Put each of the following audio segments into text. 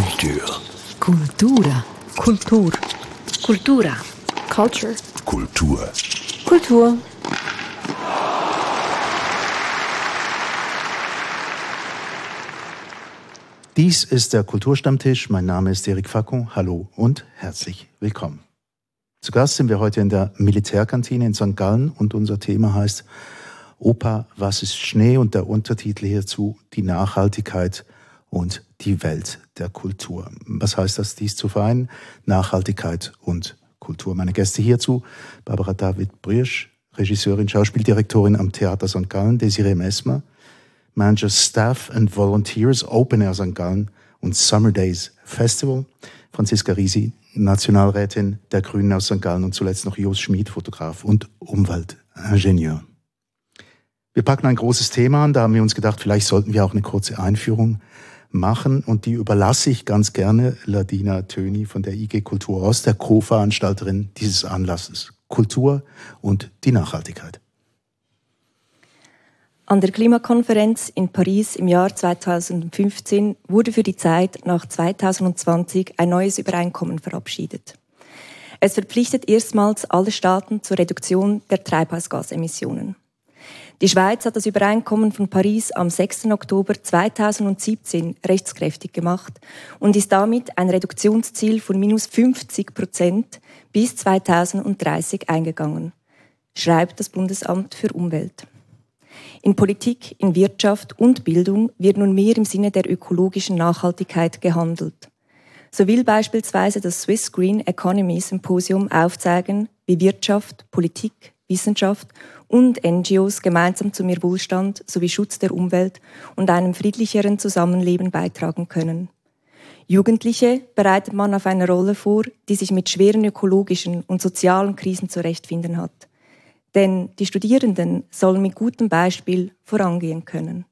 Culture. Cultura. Kultur. Cultura. Culture. Kultur. Kultur. Dies ist der Kulturstammtisch. Mein Name ist Erik Facon. Hallo und herzlich willkommen. Zu Gast sind wir heute in der Militärkantine in St. Gallen und unser Thema heißt Opa, was ist Schnee? Und der Untertitel hierzu die Nachhaltigkeit und die Welt der Kultur. Was heißt das, dies zu vereinen? Nachhaltigkeit und Kultur. Meine Gäste hierzu, Barbara David Brüsch, Regisseurin, Schauspieldirektorin am Theater St. Gallen, Desiree Messmer, Manager Staff and Volunteers Open Air St. Gallen und Summer Days Festival, Franziska Risi, Nationalrätin der Grünen aus St. Gallen und zuletzt noch Jos Schmid, Fotograf und Umweltingenieur. Wir packen ein großes Thema an, da haben wir uns gedacht, vielleicht sollten wir auch eine kurze Einführung machen und die überlasse ich ganz gerne Ladina Töni von der IG Kultur Ost, der Co-Veranstalterin dieses Anlasses. Kultur und die Nachhaltigkeit. An der Klimakonferenz in Paris im Jahr 2015 wurde für die Zeit nach 2020 ein neues Übereinkommen verabschiedet. Es verpflichtet erstmals alle Staaten zur Reduktion der Treibhausgasemissionen. Die Schweiz hat das Übereinkommen von Paris am 6. Oktober 2017 rechtskräftig gemacht und ist damit ein Reduktionsziel von minus 50 Prozent bis 2030 eingegangen, schreibt das Bundesamt für Umwelt. In Politik, in Wirtschaft und Bildung wird nun mehr im Sinne der ökologischen Nachhaltigkeit gehandelt. So will beispielsweise das Swiss Green Economy Symposium aufzeigen, wie Wirtschaft, Politik, Wissenschaft und NGOs gemeinsam zu mehr Wohlstand sowie Schutz der Umwelt und einem friedlicheren Zusammenleben beitragen können. Jugendliche bereitet man auf eine Rolle vor, die sich mit schweren ökologischen und sozialen Krisen zurechtfinden hat. Denn die Studierenden sollen mit gutem Beispiel vorangehen können.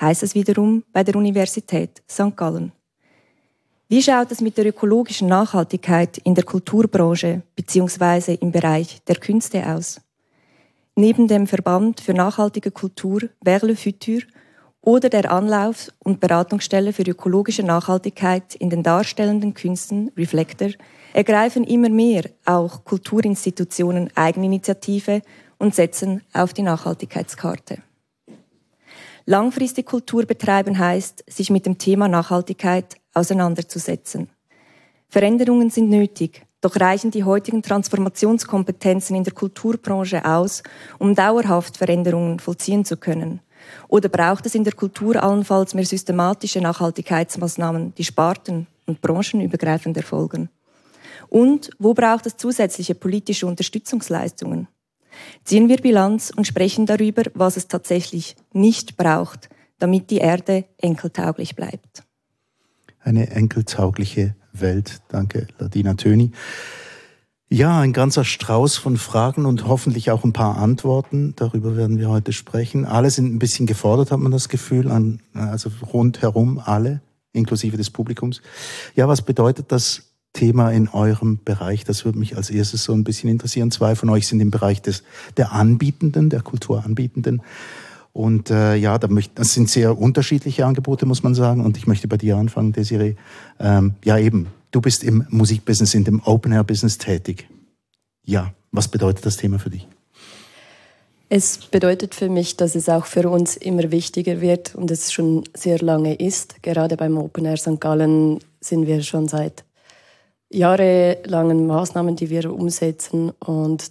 Heißt es wiederum bei der Universität St. Gallen. Wie schaut es mit der ökologischen Nachhaltigkeit in der Kulturbranche bzw. im Bereich der Künste aus? Neben dem Verband für nachhaltige Kultur Vers le Futur oder der Anlauf- und Beratungsstelle für ökologische Nachhaltigkeit in den darstellenden Künsten Reflector ergreifen immer mehr auch Kulturinstitutionen Eigeninitiative und setzen auf die Nachhaltigkeitskarte. Langfristig Kultur betreiben heißt, sich mit dem Thema Nachhaltigkeit auseinanderzusetzen. Veränderungen sind nötig, doch reichen die heutigen Transformationskompetenzen in der Kulturbranche aus, um dauerhaft Veränderungen vollziehen zu können? Oder braucht es in der Kultur allenfalls mehr systematische Nachhaltigkeitsmaßnahmen, die sparten- und branchenübergreifend erfolgen? Und wo braucht es zusätzliche politische Unterstützungsleistungen? Ziehen wir Bilanz und sprechen darüber, was es tatsächlich nicht braucht, damit die Erde enkeltauglich bleibt. Eine enkeltaugliche Welt. Danke, Ladina Töni. Ja, ein ganzer Strauß von Fragen und hoffentlich auch ein paar Antworten. Darüber werden wir heute sprechen. Alle sind ein bisschen gefordert, hat man das Gefühl, an, also rundherum alle, inklusive des Publikums. Ja, was bedeutet das Thema in eurem Bereich? Das würde mich als erstes so ein bisschen interessieren. Zwei von euch sind im Bereich des, der Anbietenden, der Kulturanbietenden. Und äh, ja, da möcht, das sind sehr unterschiedliche Angebote, muss man sagen. Und ich möchte bei dir anfangen, Desiree. Ähm, ja, eben, du bist im Musikbusiness, in dem Open-Air-Business tätig. Ja, was bedeutet das Thema für dich? Es bedeutet für mich, dass es auch für uns immer wichtiger wird und es schon sehr lange ist. Gerade beim Open Air St. Gallen sind wir schon seit jahrelangen Maßnahmen, die wir umsetzen und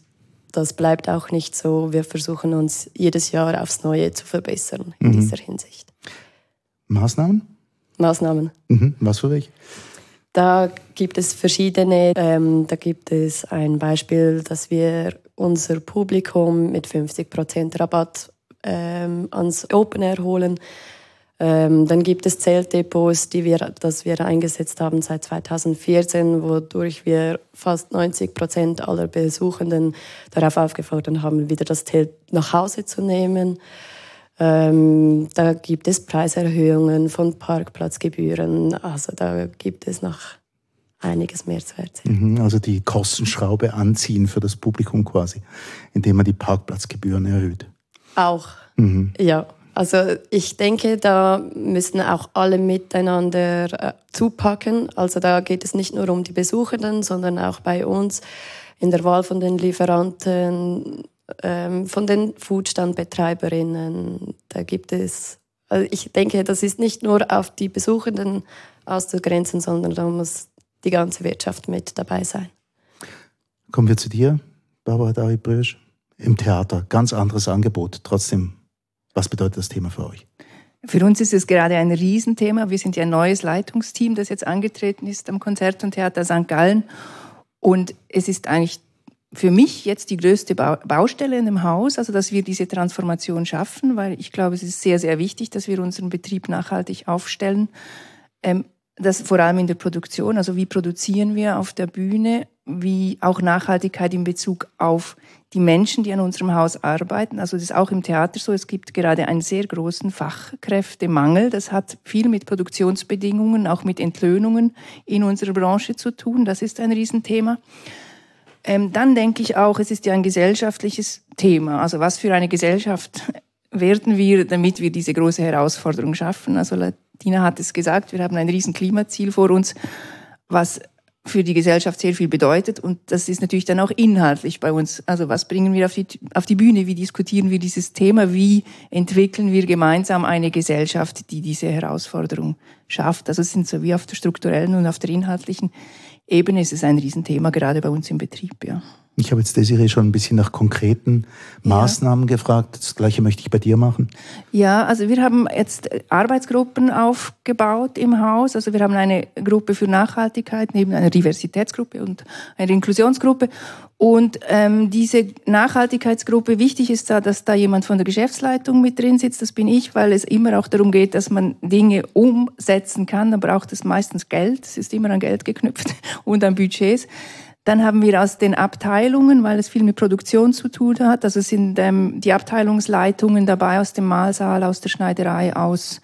das bleibt auch nicht so. Wir versuchen uns jedes Jahr aufs Neue zu verbessern in mhm. dieser Hinsicht. Maßnahmen? Maßnahmen. Mhm. Was für welche? Da gibt es verschiedene. Ähm, da gibt es ein Beispiel, dass wir unser Publikum mit 50% Rabatt ähm, ans Open Air holen. Ähm, dann gibt es Zeltdepots, die wir, das wir eingesetzt haben seit 2014, wodurch wir fast 90 Prozent aller Besuchenden darauf aufgefordert haben, wieder das Zelt nach Hause zu nehmen. Ähm, da gibt es Preiserhöhungen von Parkplatzgebühren. Also da gibt es noch einiges mehr zu erzählen. Mhm, also die Kostenschraube anziehen für das Publikum quasi, indem man die Parkplatzgebühren erhöht. Auch, mhm. ja. Also ich denke, da müssen auch alle miteinander äh, zupacken. Also da geht es nicht nur um die Besuchenden, sondern auch bei uns in der Wahl von den Lieferanten, ähm, von den Foodstandbetreiberinnen. Da gibt es, also ich denke, das ist nicht nur auf die Besuchenden auszugrenzen, sondern da muss die ganze Wirtschaft mit dabei sein. Kommen wir zu dir, Barbara Dari-Brösch. Im Theater, ganz anderes Angebot. Trotzdem, was bedeutet das Thema für euch? Für uns ist es gerade ein Riesenthema. Wir sind ja ein neues Leitungsteam, das jetzt angetreten ist am Konzert- und Theater St. Gallen. Und es ist eigentlich für mich jetzt die größte Baustelle in dem Haus, also dass wir diese Transformation schaffen, weil ich glaube, es ist sehr, sehr wichtig, dass wir unseren Betrieb nachhaltig aufstellen. Ähm, das vor allem in der Produktion, also wie produzieren wir auf der Bühne, wie auch Nachhaltigkeit in Bezug auf die Menschen, die an unserem Haus arbeiten. Also das ist auch im Theater so. Es gibt gerade einen sehr großen Fachkräftemangel. Das hat viel mit Produktionsbedingungen, auch mit Entlöhnungen in unserer Branche zu tun. Das ist ein Riesenthema. Ähm, dann denke ich auch, es ist ja ein gesellschaftliches Thema. Also was für eine Gesellschaft werden wir, damit wir diese große Herausforderung schaffen? Also Tina hat es gesagt, wir haben ein riesen Klimaziel vor uns, was für die Gesellschaft sehr viel bedeutet. Und das ist natürlich dann auch inhaltlich bei uns. Also was bringen wir auf die, auf die Bühne? Wie diskutieren wir dieses Thema? Wie entwickeln wir gemeinsam eine Gesellschaft, die diese Herausforderung schafft? Also es sind so wie auf der strukturellen und auf der inhaltlichen Ebene ist es ein Riesenthema, gerade bei uns im Betrieb, ja. Ich habe jetzt Desiree schon ein bisschen nach konkreten Maßnahmen ja. gefragt. Das gleiche möchte ich bei dir machen. Ja, also wir haben jetzt Arbeitsgruppen aufgebaut im Haus. Also wir haben eine Gruppe für Nachhaltigkeit neben einer Diversitätsgruppe und einer Inklusionsgruppe. Und ähm, diese Nachhaltigkeitsgruppe, wichtig ist da, dass da jemand von der Geschäftsleitung mit drin sitzt. Das bin ich, weil es immer auch darum geht, dass man Dinge umsetzen kann. Dann braucht es meistens Geld. Es ist immer an Geld geknüpft und an Budgets. Dann haben wir aus den Abteilungen, weil es viel mit Produktion zu tun hat, also sind ähm, die Abteilungsleitungen dabei aus dem Mahlsaal, aus der Schneiderei, aus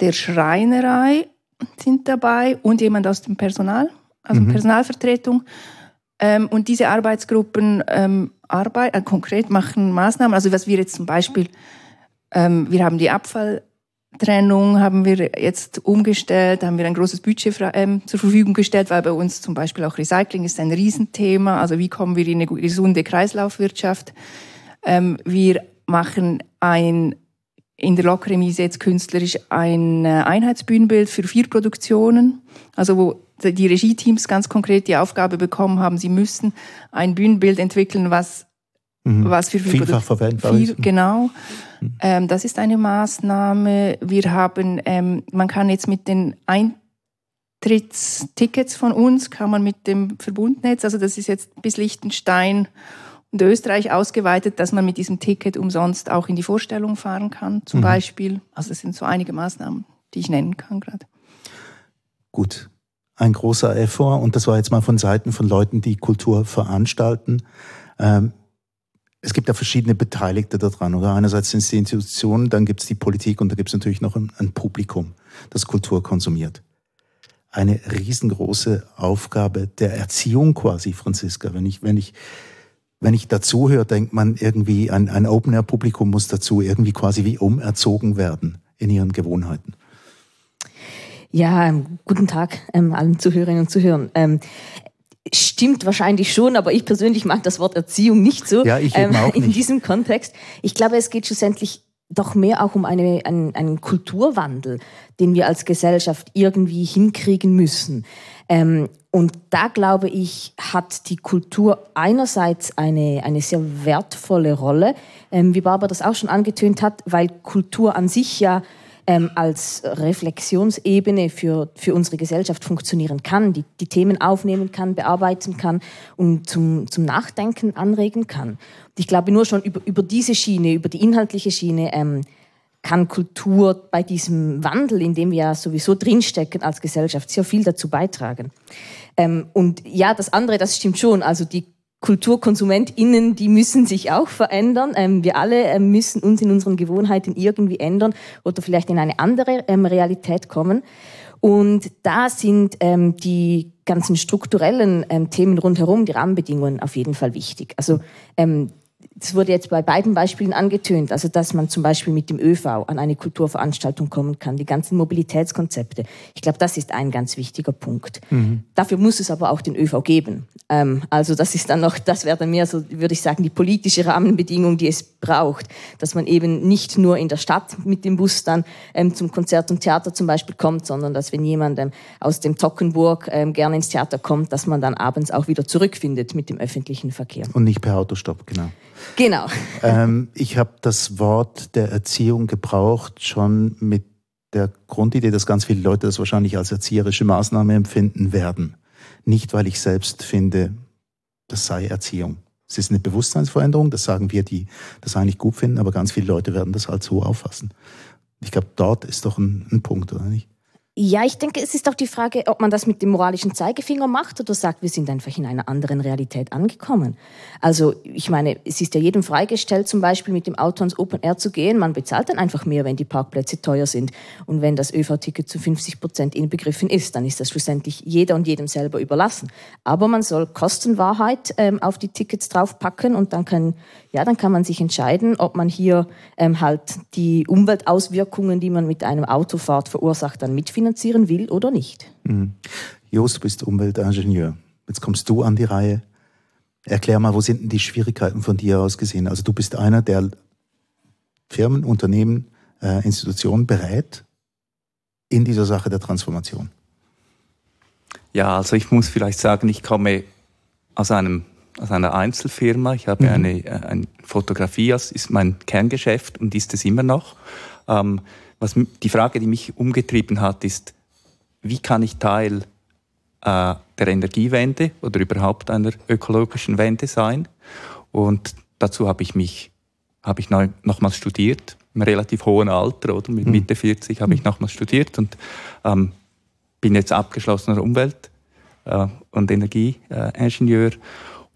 der Schreinerei sind dabei und jemand aus dem Personal, also mhm. Personalvertretung. Ähm, und diese Arbeitsgruppen ähm, arbeit, äh, konkret machen Maßnahmen. Also was wir jetzt zum Beispiel, ähm, wir haben die Abfall Trennung haben wir jetzt umgestellt, haben wir ein großes Budget ähm, zur Verfügung gestellt, weil bei uns zum Beispiel auch Recycling ist ein Riesenthema. Also wie kommen wir in eine gesunde Kreislaufwirtschaft? Ähm, wir machen ein in der Lokremise jetzt künstlerisch ein äh, Einheitsbühnenbild für vier Produktionen, also wo die Regieteams ganz konkret die Aufgabe bekommen haben, sie müssen ein Bühnenbild entwickeln, was mhm. was für Vielfach verwendbar ist. Genau. Ähm, das ist eine Maßnahme. Wir haben, ähm, man kann jetzt mit den Eintrittstickets von uns, kann man mit dem Verbundnetz, also das ist jetzt bis Liechtenstein und Österreich ausgeweitet, dass man mit diesem Ticket umsonst auch in die Vorstellung fahren kann, zum mhm. Beispiel. Also das sind so einige Maßnahmen, die ich nennen kann gerade. Gut, ein großer Effort und das war jetzt mal von Seiten von Leuten, die Kultur veranstalten. Ähm, es gibt ja verschiedene Beteiligte daran, oder? Einerseits sind es die Institutionen, dann gibt es die Politik und da gibt es natürlich noch ein, ein, Publikum, das Kultur konsumiert. Eine riesengroße Aufgabe der Erziehung quasi, Franziska. Wenn ich, wenn ich, wenn ich dazuhöre, denkt man irgendwie, ein, ein Open-Air-Publikum muss dazu irgendwie quasi wie umerzogen werden in ihren Gewohnheiten. Ja, ähm, guten Tag ähm, allen Zuhörerinnen und Zuhörern. Ähm, Stimmt wahrscheinlich schon, aber ich persönlich mag das Wort Erziehung nicht so ja, ich ähm, auch nicht. in diesem Kontext. Ich glaube, es geht schlussendlich doch mehr auch um eine, einen, einen Kulturwandel, den wir als Gesellschaft irgendwie hinkriegen müssen. Ähm, und da glaube ich, hat die Kultur einerseits eine, eine sehr wertvolle Rolle, ähm, wie Barbara das auch schon angetönt hat, weil Kultur an sich ja ähm, als Reflexionsebene für, für unsere Gesellschaft funktionieren kann, die, die Themen aufnehmen kann, bearbeiten kann und zum, zum Nachdenken anregen kann. Und ich glaube, nur schon über, über diese Schiene, über die inhaltliche Schiene, ähm, kann Kultur bei diesem Wandel, in dem wir ja sowieso drinstecken als Gesellschaft, sehr viel dazu beitragen. Ähm, und ja, das andere, das stimmt schon. Also die KulturkonsumentInnen, die müssen sich auch verändern. Ähm, wir alle ähm, müssen uns in unseren Gewohnheiten irgendwie ändern oder vielleicht in eine andere ähm, Realität kommen. Und da sind ähm, die ganzen strukturellen ähm, Themen rundherum, die Rahmenbedingungen auf jeden Fall wichtig. Also das wurde jetzt bei beiden Beispielen angetönt, also dass man zum Beispiel mit dem ÖV an eine Kulturveranstaltung kommen kann, die ganzen Mobilitätskonzepte. Ich glaube, das ist ein ganz wichtiger Punkt. Mhm. Dafür muss es aber auch den ÖV geben. Ähm, also das ist dann noch, das wäre dann mehr so, würde ich sagen, die politische Rahmenbedingung, die es braucht, dass man eben nicht nur in der Stadt mit dem Bus dann ähm, zum Konzert und Theater zum Beispiel kommt, sondern dass wenn jemand ähm, aus dem Tockenburg ähm, gerne ins Theater kommt, dass man dann abends auch wieder zurückfindet mit dem öffentlichen Verkehr. Und nicht per Autostopp, genau. Genau. Ähm, ich habe das Wort der Erziehung gebraucht, schon mit der Grundidee, dass ganz viele Leute das wahrscheinlich als erzieherische Maßnahme empfinden werden. Nicht, weil ich selbst finde, das sei Erziehung. Es ist eine Bewusstseinsveränderung, das sagen wir, die das eigentlich gut finden, aber ganz viele Leute werden das halt so auffassen. Ich glaube, dort ist doch ein, ein Punkt, oder nicht? Ja, ich denke, es ist auch die Frage, ob man das mit dem moralischen Zeigefinger macht oder sagt, wir sind einfach in einer anderen Realität angekommen. Also, ich meine, es ist ja jedem freigestellt, zum Beispiel mit dem Auto ans Open Air zu gehen. Man bezahlt dann einfach mehr, wenn die Parkplätze teuer sind. Und wenn das ÖV-Ticket zu 50 Prozent inbegriffen ist, dann ist das schlussendlich jeder und jedem selber überlassen. Aber man soll Kostenwahrheit ähm, auf die Tickets draufpacken und dann kann, ja, dann kann man sich entscheiden, ob man hier ähm, halt die Umweltauswirkungen, die man mit einem Autofahrt verursacht, dann mitfinanziert finanzieren will oder nicht. Mhm. Jos, du bist Umweltingenieur. Jetzt kommst du an die Reihe. Erklär mal, wo sind denn die Schwierigkeiten von dir aus gesehen? Also du bist einer, der Firmen, Unternehmen, äh, Institutionen berät in dieser Sache der Transformation. Ja, also ich muss vielleicht sagen, ich komme aus einem aus einer Einzelfirma. Ich habe mhm. eine, äh, eine Fotografie, das ist mein Kerngeschäft und ist es immer noch. Ähm, was die Frage, die mich umgetrieben hat, ist, wie kann ich Teil äh, der Energiewende oder überhaupt einer ökologischen Wende sein? Und dazu habe ich mich habe ich nochmals studiert, im relativ hohen Alter, oder mit hm. Mitte 40 habe ich hm. nochmals studiert und ähm, bin jetzt abgeschlossener Umwelt- äh, und Energieingenieur.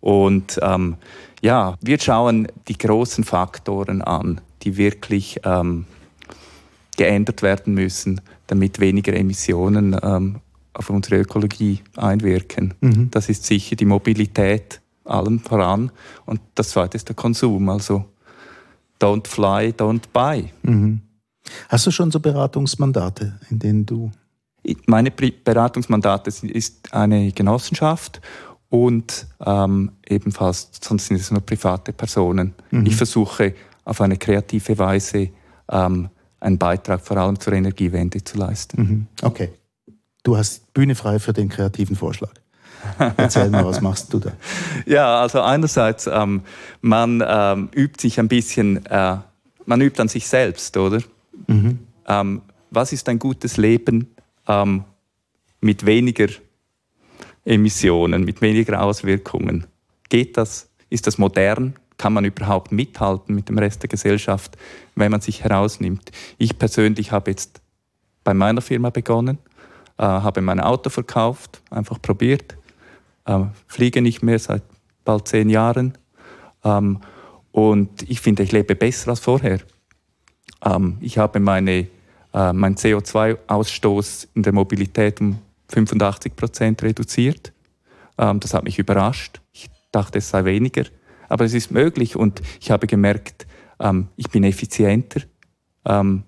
Und ähm, ja, wir schauen die großen Faktoren an, die wirklich ähm, geändert werden müssen, damit weniger Emissionen ähm, auf unsere Ökologie einwirken. Mhm. Das ist sicher die Mobilität allem voran. Und das zweite ist der Konsum. Also don't fly, don't buy. Mhm. Hast du schon so Beratungsmandate, in denen du. Meine Beratungsmandate ist eine Genossenschaft und ähm, ebenfalls, sonst sind es nur private Personen. Mhm. Ich versuche auf eine kreative Weise ähm, einen Beitrag vor allem zur Energiewende zu leisten. Mhm. Okay. Du hast Bühne frei für den kreativen Vorschlag. Erzähl mal, was machst du da? Ja, also einerseits, ähm, man ähm, übt sich ein bisschen, äh, man übt an sich selbst, oder? Mhm. Ähm, was ist ein gutes Leben ähm, mit weniger Emissionen, mit weniger Auswirkungen? Geht das? Ist das modern? kann man überhaupt mithalten mit dem Rest der Gesellschaft, wenn man sich herausnimmt. Ich persönlich habe jetzt bei meiner Firma begonnen, äh, habe mein Auto verkauft, einfach probiert, äh, fliege nicht mehr seit bald zehn Jahren ähm, und ich finde, ich lebe besser als vorher. Ähm, ich habe meine, äh, meinen CO2-Ausstoß in der Mobilität um 85 Prozent reduziert. Ähm, das hat mich überrascht. Ich dachte, es sei weniger. Aber es ist möglich und ich habe gemerkt, ähm, ich bin effizienter. Ähm,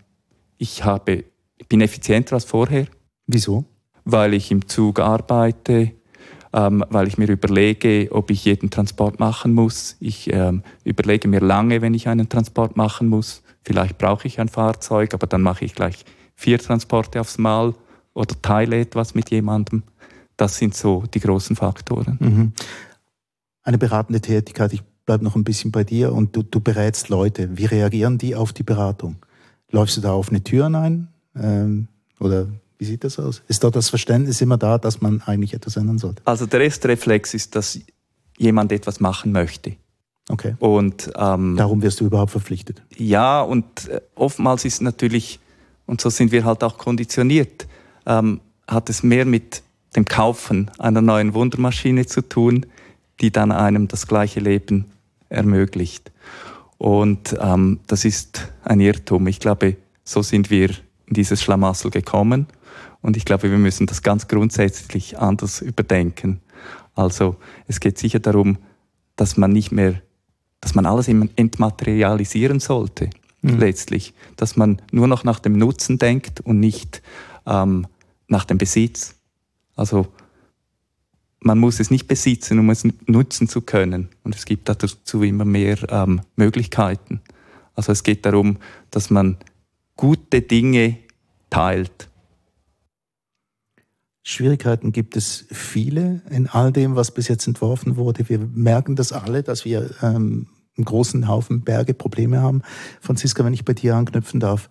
ich, habe, ich bin effizienter als vorher. Wieso? Weil ich im Zug arbeite, ähm, weil ich mir überlege, ob ich jeden Transport machen muss. Ich ähm, überlege mir lange, wenn ich einen Transport machen muss. Vielleicht brauche ich ein Fahrzeug, aber dann mache ich gleich vier Transporte aufs Mal oder teile etwas mit jemandem. Das sind so die großen Faktoren. Mhm eine beratende Tätigkeit. Ich bleibe noch ein bisschen bei dir und du, du berätst Leute. Wie reagieren die auf die Beratung? Läufst du da auf eine Tür ein? Ähm, oder wie sieht das aus? Ist dort das Verständnis immer da, dass man eigentlich etwas ändern sollte? Also der erste Reflex ist, dass jemand etwas machen möchte. Okay. Und ähm, darum wirst du überhaupt verpflichtet. Ja, und äh, oftmals ist natürlich, und so sind wir halt auch konditioniert, ähm, hat es mehr mit dem Kaufen einer neuen Wundermaschine zu tun, die dann einem das gleiche Leben ermöglicht. Und ähm, das ist ein Irrtum. Ich glaube, so sind wir in dieses Schlamassel gekommen. Und ich glaube, wir müssen das ganz grundsätzlich anders überdenken. Also es geht sicher darum, dass man nicht mehr dass man alles entmaterialisieren sollte, mhm. letztlich. Dass man nur noch nach dem Nutzen denkt und nicht ähm, nach dem Besitz. Also man muss es nicht besitzen, um es nutzen zu können. Und es gibt dazu immer mehr ähm, Möglichkeiten. Also es geht darum, dass man gute Dinge teilt. Schwierigkeiten gibt es viele in all dem, was bis jetzt entworfen wurde. Wir merken das alle, dass wir ähm, einen großen Haufen Berge Probleme haben. Franziska, wenn ich bei dir anknüpfen darf,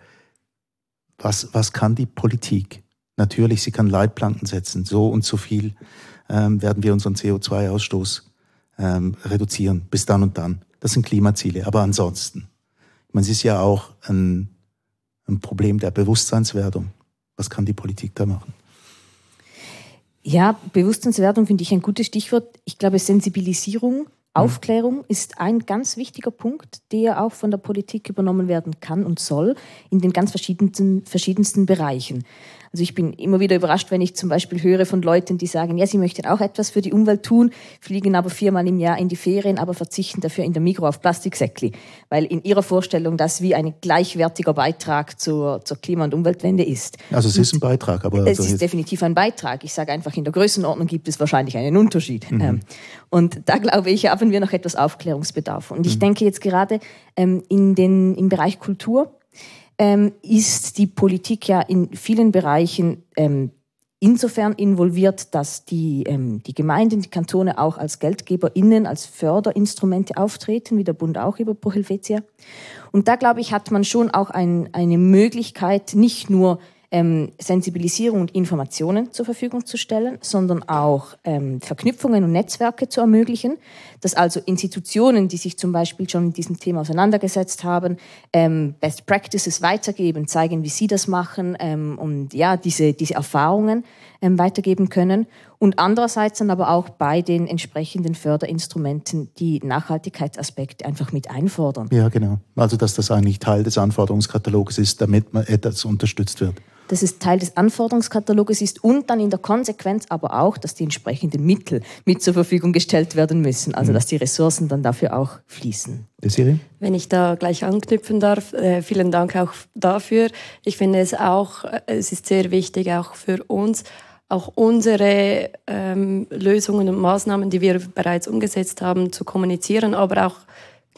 was, was kann die Politik? Natürlich, sie kann Leitplanken setzen. So und so viel ähm, werden wir unseren CO2-Ausstoß ähm, reduzieren. Bis dann und dann. Das sind Klimaziele. Aber ansonsten, ich meine, es ist ja auch ein, ein Problem der Bewusstseinswerdung. Was kann die Politik da machen? Ja, Bewusstseinswerdung finde ich ein gutes Stichwort. Ich glaube, Sensibilisierung Mhm. Aufklärung ist ein ganz wichtiger Punkt, der auch von der Politik übernommen werden kann und soll in den ganz verschiedensten, verschiedensten Bereichen. Also ich bin immer wieder überrascht, wenn ich zum Beispiel höre von Leuten, die sagen, ja, sie möchten auch etwas für die Umwelt tun, fliegen aber viermal im Jahr in die Ferien, aber verzichten dafür in der Mikro auf Plastiksäckli, weil in ihrer Vorstellung das wie ein gleichwertiger Beitrag zur, zur Klima- und Umweltwende ist. Also es ist ein Beitrag, aber... Es also ist definitiv ein Beitrag. Ich sage einfach, in der Größenordnung gibt es wahrscheinlich einen Unterschied. Mhm. Ähm, und da glaube ich, haben wir noch etwas Aufklärungsbedarf. Und ich mhm. denke jetzt gerade ähm, in den, im Bereich Kultur, ähm, ist die Politik ja in vielen Bereichen ähm, insofern involviert, dass die, ähm, die Gemeinden, die Kantone auch als GeldgeberInnen, als Förderinstrumente auftreten, wie der Bund auch über Pro Helvetia. Und da, glaube ich, hat man schon auch ein, eine Möglichkeit, nicht nur ähm, Sensibilisierung und Informationen zur Verfügung zu stellen, sondern auch ähm, Verknüpfungen und Netzwerke zu ermöglichen, dass also Institutionen, die sich zum Beispiel schon mit diesem Thema auseinandergesetzt haben, ähm, Best Practices weitergeben, zeigen, wie sie das machen ähm, und ja, diese, diese Erfahrungen ähm, weitergeben können. Und andererseits dann aber auch bei den entsprechenden Förderinstrumenten die Nachhaltigkeitsaspekte einfach mit einfordern. Ja, genau. Also dass das eigentlich Teil des Anforderungskatalogs ist, damit man etwas unterstützt wird dass es Teil des Anforderungskataloges ist und dann in der Konsequenz aber auch, dass die entsprechenden Mittel mit zur Verfügung gestellt werden müssen, also mhm. dass die Ressourcen dann dafür auch fließen. Desiree? Wenn ich da gleich anknüpfen darf, äh, vielen Dank auch dafür. Ich finde es auch, äh, es ist sehr wichtig auch für uns, auch unsere ähm, Lösungen und Maßnahmen, die wir bereits umgesetzt haben, zu kommunizieren, aber auch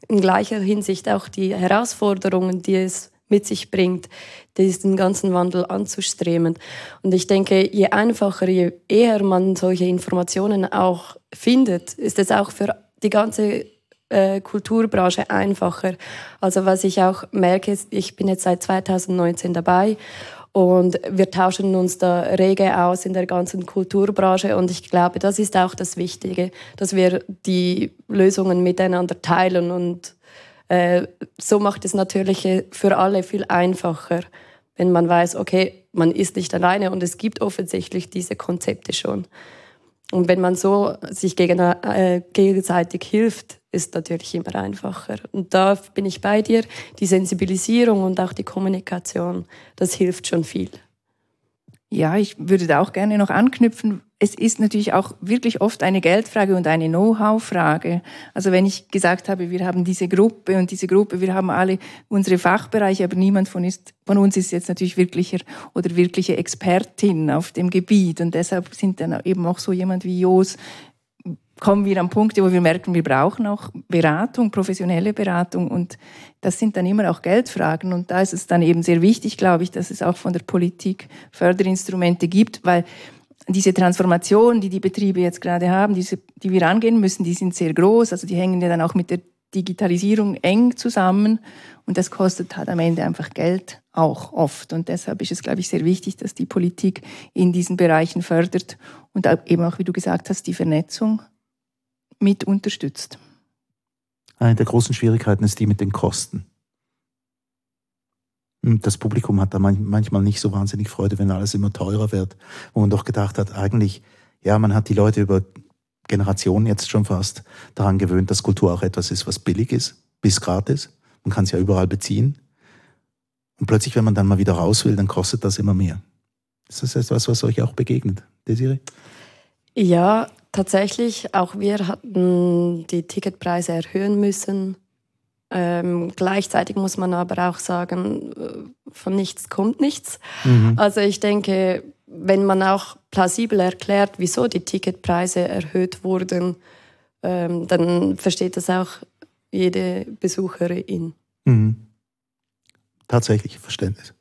in gleicher Hinsicht auch die Herausforderungen, die es mit sich bringt, diesen ganzen Wandel anzustreben. Und ich denke, je einfacher, je eher man solche Informationen auch findet, ist es auch für die ganze äh, Kulturbranche einfacher. Also was ich auch merke, ich bin jetzt seit 2019 dabei und wir tauschen uns da rege aus in der ganzen Kulturbranche und ich glaube, das ist auch das Wichtige, dass wir die Lösungen miteinander teilen und äh, so macht es natürlich für alle viel einfacher, wenn man weiß, okay, man ist nicht alleine und es gibt offensichtlich diese Konzepte schon. Und wenn man so sich gegen, äh, gegenseitig hilft, ist natürlich immer einfacher. Und da bin ich bei dir. Die Sensibilisierung und auch die Kommunikation, das hilft schon viel. Ja, ich würde da auch gerne noch anknüpfen. Es ist natürlich auch wirklich oft eine Geldfrage und eine Know-how-Frage. Also wenn ich gesagt habe, wir haben diese Gruppe und diese Gruppe, wir haben alle unsere Fachbereiche, aber niemand von, ist, von uns ist jetzt natürlich wirklicher oder wirkliche Expertin auf dem Gebiet. Und deshalb sind dann eben auch so jemand wie Jos kommen wir an Punkte, wo wir merken, wir brauchen auch Beratung, professionelle Beratung und das sind dann immer auch Geldfragen und da ist es dann eben sehr wichtig, glaube ich, dass es auch von der Politik Förderinstrumente gibt, weil diese Transformation, die die Betriebe jetzt gerade haben, diese, die wir angehen müssen, die sind sehr groß, also die hängen ja dann auch mit der Digitalisierung eng zusammen und das kostet halt am Ende einfach Geld auch oft und deshalb ist es, glaube ich, sehr wichtig, dass die Politik in diesen Bereichen fördert und eben auch, wie du gesagt hast, die Vernetzung mit unterstützt. Eine der großen Schwierigkeiten ist die mit den Kosten. Das Publikum hat da manchmal nicht so wahnsinnig Freude, wenn alles immer teurer wird, wo man doch gedacht hat, eigentlich, ja, man hat die Leute über Generationen jetzt schon fast daran gewöhnt, dass Kultur auch etwas ist, was billig ist, bis gratis. Man kann es ja überall beziehen. Und plötzlich, wenn man dann mal wieder raus will, dann kostet das immer mehr. Ist das etwas, was euch auch begegnet, Desiree? Ja, tatsächlich, auch wir hatten die Ticketpreise erhöhen müssen. Ähm, gleichzeitig muss man aber auch sagen, äh, von nichts kommt nichts. Mhm. Also ich denke, wenn man auch plausibel erklärt, wieso die Ticketpreise erhöht wurden, ähm, dann versteht das auch jede Besucherin. Mhm. Tatsächlich Verständnis.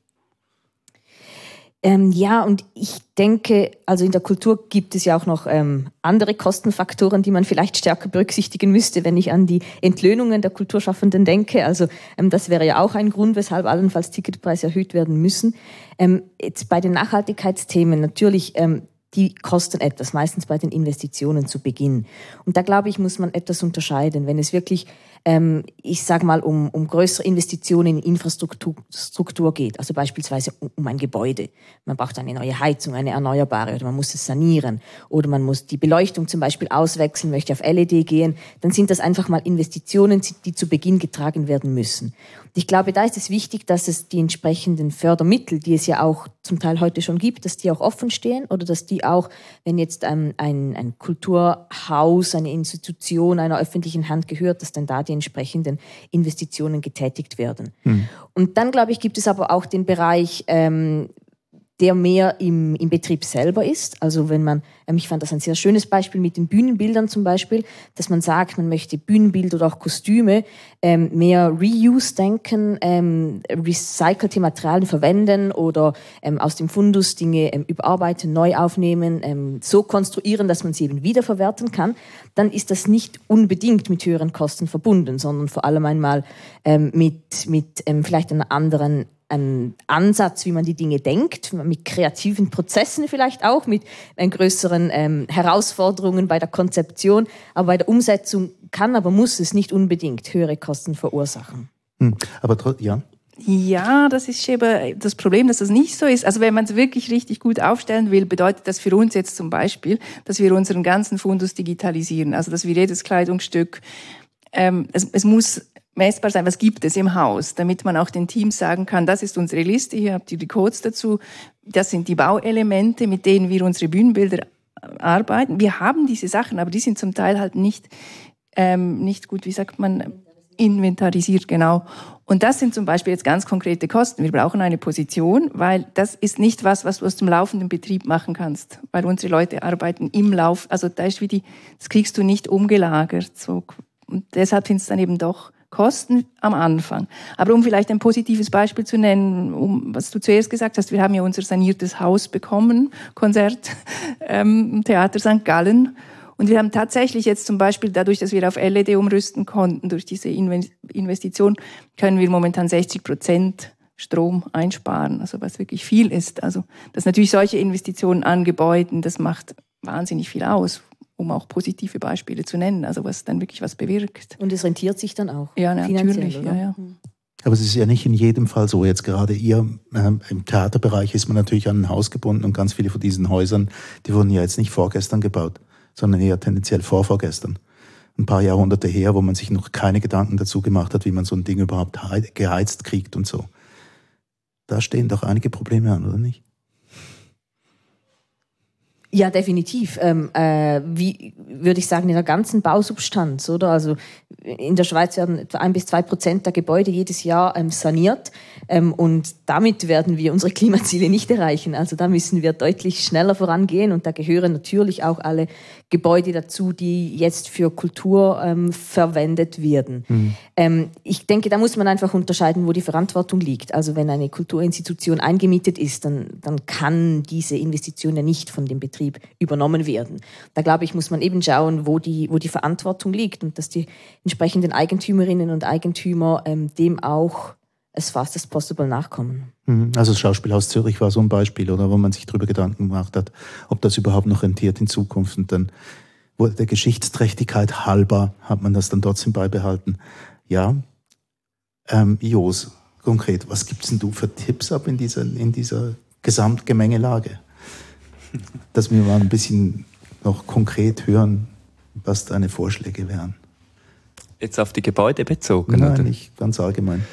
Ähm, ja, und ich denke, also in der Kultur gibt es ja auch noch ähm, andere Kostenfaktoren, die man vielleicht stärker berücksichtigen müsste, wenn ich an die Entlöhnungen der Kulturschaffenden denke. Also ähm, das wäre ja auch ein Grund, weshalb allenfalls Ticketpreise erhöht werden müssen. Ähm, jetzt bei den Nachhaltigkeitsthemen natürlich ähm, die kosten etwas, meistens bei den Investitionen zu Beginn. Und da glaube ich, muss man etwas unterscheiden. Wenn es wirklich ähm, ich sage mal, um, um größere Investitionen in Infrastruktur geht, also beispielsweise um, um, ein Gebäude. Man braucht eine neue Heizung, eine erneuerbare oder man muss es sanieren oder man muss die Beleuchtung zum Beispiel auswechseln, möchte auf LED gehen, dann sind das einfach mal Investitionen, die zu Beginn getragen werden müssen. Ich glaube, da ist es wichtig, dass es die entsprechenden Fördermittel, die es ja auch zum Teil heute schon gibt, dass die auch offen stehen oder dass die auch, wenn jetzt ähm, ein, ein Kulturhaus, eine Institution einer öffentlichen Hand gehört, dass dann da die entsprechenden Investitionen getätigt werden. Hm. Und dann, glaube ich, gibt es aber auch den Bereich, ähm, der mehr im, im Betrieb selber ist. Also wenn man, ähm, ich fand das ein sehr schönes Beispiel mit den Bühnenbildern zum Beispiel, dass man sagt, man möchte Bühnenbild oder auch Kostüme ähm, mehr Reuse denken, ähm, recycelte Materialien verwenden oder ähm, aus dem Fundus Dinge ähm, überarbeiten, neu aufnehmen, ähm, so konstruieren, dass man sie eben wiederverwerten kann, dann ist das nicht unbedingt mit höheren Kosten verbunden, sondern vor allem einmal ähm, mit, mit ähm, vielleicht einer anderen ein Ansatz, wie man die Dinge denkt, mit kreativen Prozessen vielleicht auch, mit größeren ähm, Herausforderungen bei der Konzeption. Aber bei der Umsetzung kann, aber muss es nicht unbedingt höhere Kosten verursachen. Hm, aber ja. Ja, das ist eben das Problem, dass das nicht so ist. Also wenn man es wirklich richtig gut aufstellen will, bedeutet das für uns jetzt zum Beispiel, dass wir unseren ganzen Fundus digitalisieren. Also dass wir jedes Kleidungsstück ähm, es, es muss messbar sein, was gibt es im Haus, damit man auch den Teams sagen kann, das ist unsere Liste, hier habt ihr die Codes dazu, das sind die Bauelemente, mit denen wir unsere Bühnenbilder arbeiten. Wir haben diese Sachen, aber die sind zum Teil halt nicht, ähm, nicht gut, wie sagt man, inventarisiert, genau. Und das sind zum Beispiel jetzt ganz konkrete Kosten. Wir brauchen eine Position, weil das ist nicht was, was du aus dem laufenden Betrieb machen kannst, weil unsere Leute arbeiten im Lauf. Also da ist wie die, das kriegst du nicht umgelagert. So. Und deshalb sind es dann eben doch Kosten am Anfang. Aber um vielleicht ein positives Beispiel zu nennen, um, was du zuerst gesagt hast, wir haben ja unser saniertes Haus bekommen, Konzert, ähm, Theater St. Gallen. Und wir haben tatsächlich jetzt zum Beispiel dadurch, dass wir auf LED umrüsten konnten, durch diese Investition, können wir momentan 60 Prozent Strom einsparen, also was wirklich viel ist. Also, dass natürlich solche Investitionen an Gebäuden, das macht wahnsinnig viel aus um auch positive Beispiele zu nennen, also was dann wirklich was bewirkt. Und es rentiert sich dann auch. Ja, natürlich. Ja, ja. Hm. Aber es ist ja nicht in jedem Fall so. Jetzt gerade ihr ähm, im Theaterbereich ist man natürlich an ein Haus gebunden und ganz viele von diesen Häusern, die wurden ja jetzt nicht vorgestern gebaut, sondern eher tendenziell vorvorgestern. Ein paar Jahrhunderte her, wo man sich noch keine Gedanken dazu gemacht hat, wie man so ein Ding überhaupt geheizt kriegt und so. Da stehen doch einige Probleme an, oder nicht? Ja, definitiv. Ähm, äh, wie würde ich sagen, in der ganzen Bausubstanz, oder? Also in der Schweiz werden etwa ein bis zwei Prozent der Gebäude jedes Jahr ähm, saniert ähm, und damit werden wir unsere Klimaziele nicht erreichen. Also da müssen wir deutlich schneller vorangehen und da gehören natürlich auch alle Gebäude dazu, die jetzt für Kultur ähm, verwendet werden. Mhm. Ähm, ich denke, da muss man einfach unterscheiden, wo die Verantwortung liegt. Also wenn eine Kulturinstitution eingemietet ist, dann, dann kann diese Investition ja nicht von dem Betrieb übernommen werden. Da glaube ich, muss man eben schauen, wo die, wo die Verantwortung liegt und dass die entsprechenden Eigentümerinnen und Eigentümer ähm, dem auch as fast as possible nachkommen. Mhm. Also das Schauspielhaus Zürich war so ein Beispiel, oder wo man sich darüber Gedanken gemacht hat, ob das überhaupt noch rentiert in Zukunft. Und dann wurde der Geschichtsträchtigkeit halber hat man das dann trotzdem beibehalten. Ja, ähm, Jos, konkret, was gibst denn du für Tipps ab in dieser, in dieser Gesamtgemengelage? Dass wir mal ein bisschen noch konkret hören, was deine Vorschläge wären. Jetzt auf die Gebäude bezogen? Nein, oder? nicht ganz allgemein.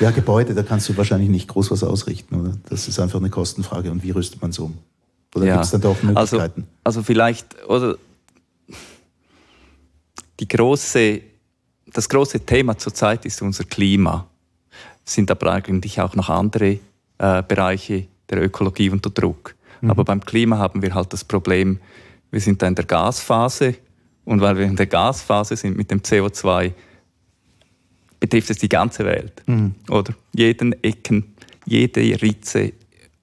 Ja, Gebäude, da kannst du wahrscheinlich nicht groß was ausrichten, oder? Das ist einfach eine Kostenfrage. Und wie rüstet man so um? Oder ja. gibt es da doch Möglichkeiten? Also, also vielleicht, oder die große, das große Thema zurzeit ist unser Klima. Es sind aber eigentlich auch noch andere äh, Bereiche der Ökologie unter Druck. Mhm. Aber beim Klima haben wir halt das Problem, wir sind da in der Gasphase und weil wir in der Gasphase sind mit dem CO2, betrifft es die ganze Welt. Mhm. Oder jeden Ecken, jede Ritze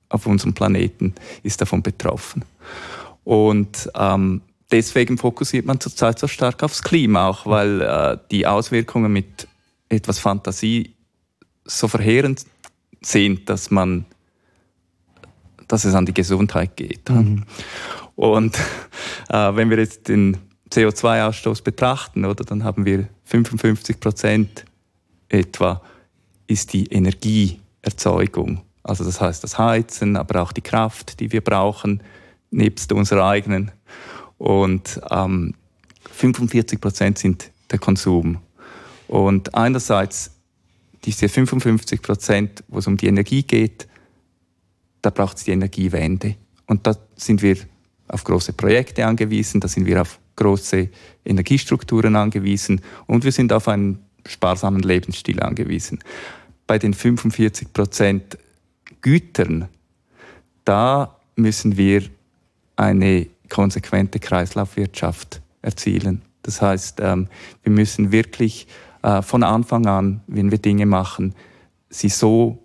auf unserem Planeten ist davon betroffen. Und ähm, deswegen fokussiert man zurzeit so stark aufs Klima, auch weil äh, die Auswirkungen mit etwas Fantasie so verheerend sind, dass man, dass es an die Gesundheit geht. Mhm. Und äh, wenn wir jetzt den CO2-Ausstoß betrachten, oder, dann haben wir 55 Prozent etwa ist die Energieerzeugung. Also das heißt das Heizen, aber auch die Kraft, die wir brauchen, nebst unserer eigenen. Und ähm, 45 Prozent sind der Konsum. Und einerseits diese 55 Prozent, wo es um die Energie geht, da braucht es die Energiewende. Und da sind wir auf große Projekte angewiesen, da sind wir auf große Energiestrukturen angewiesen und wir sind auf einen sparsamen Lebensstil angewiesen. Bei den 45 Prozent Gütern, da müssen wir eine konsequente Kreislaufwirtschaft erzielen. Das heißt, ähm, wir müssen wirklich äh, von Anfang an, wenn wir Dinge machen, sie so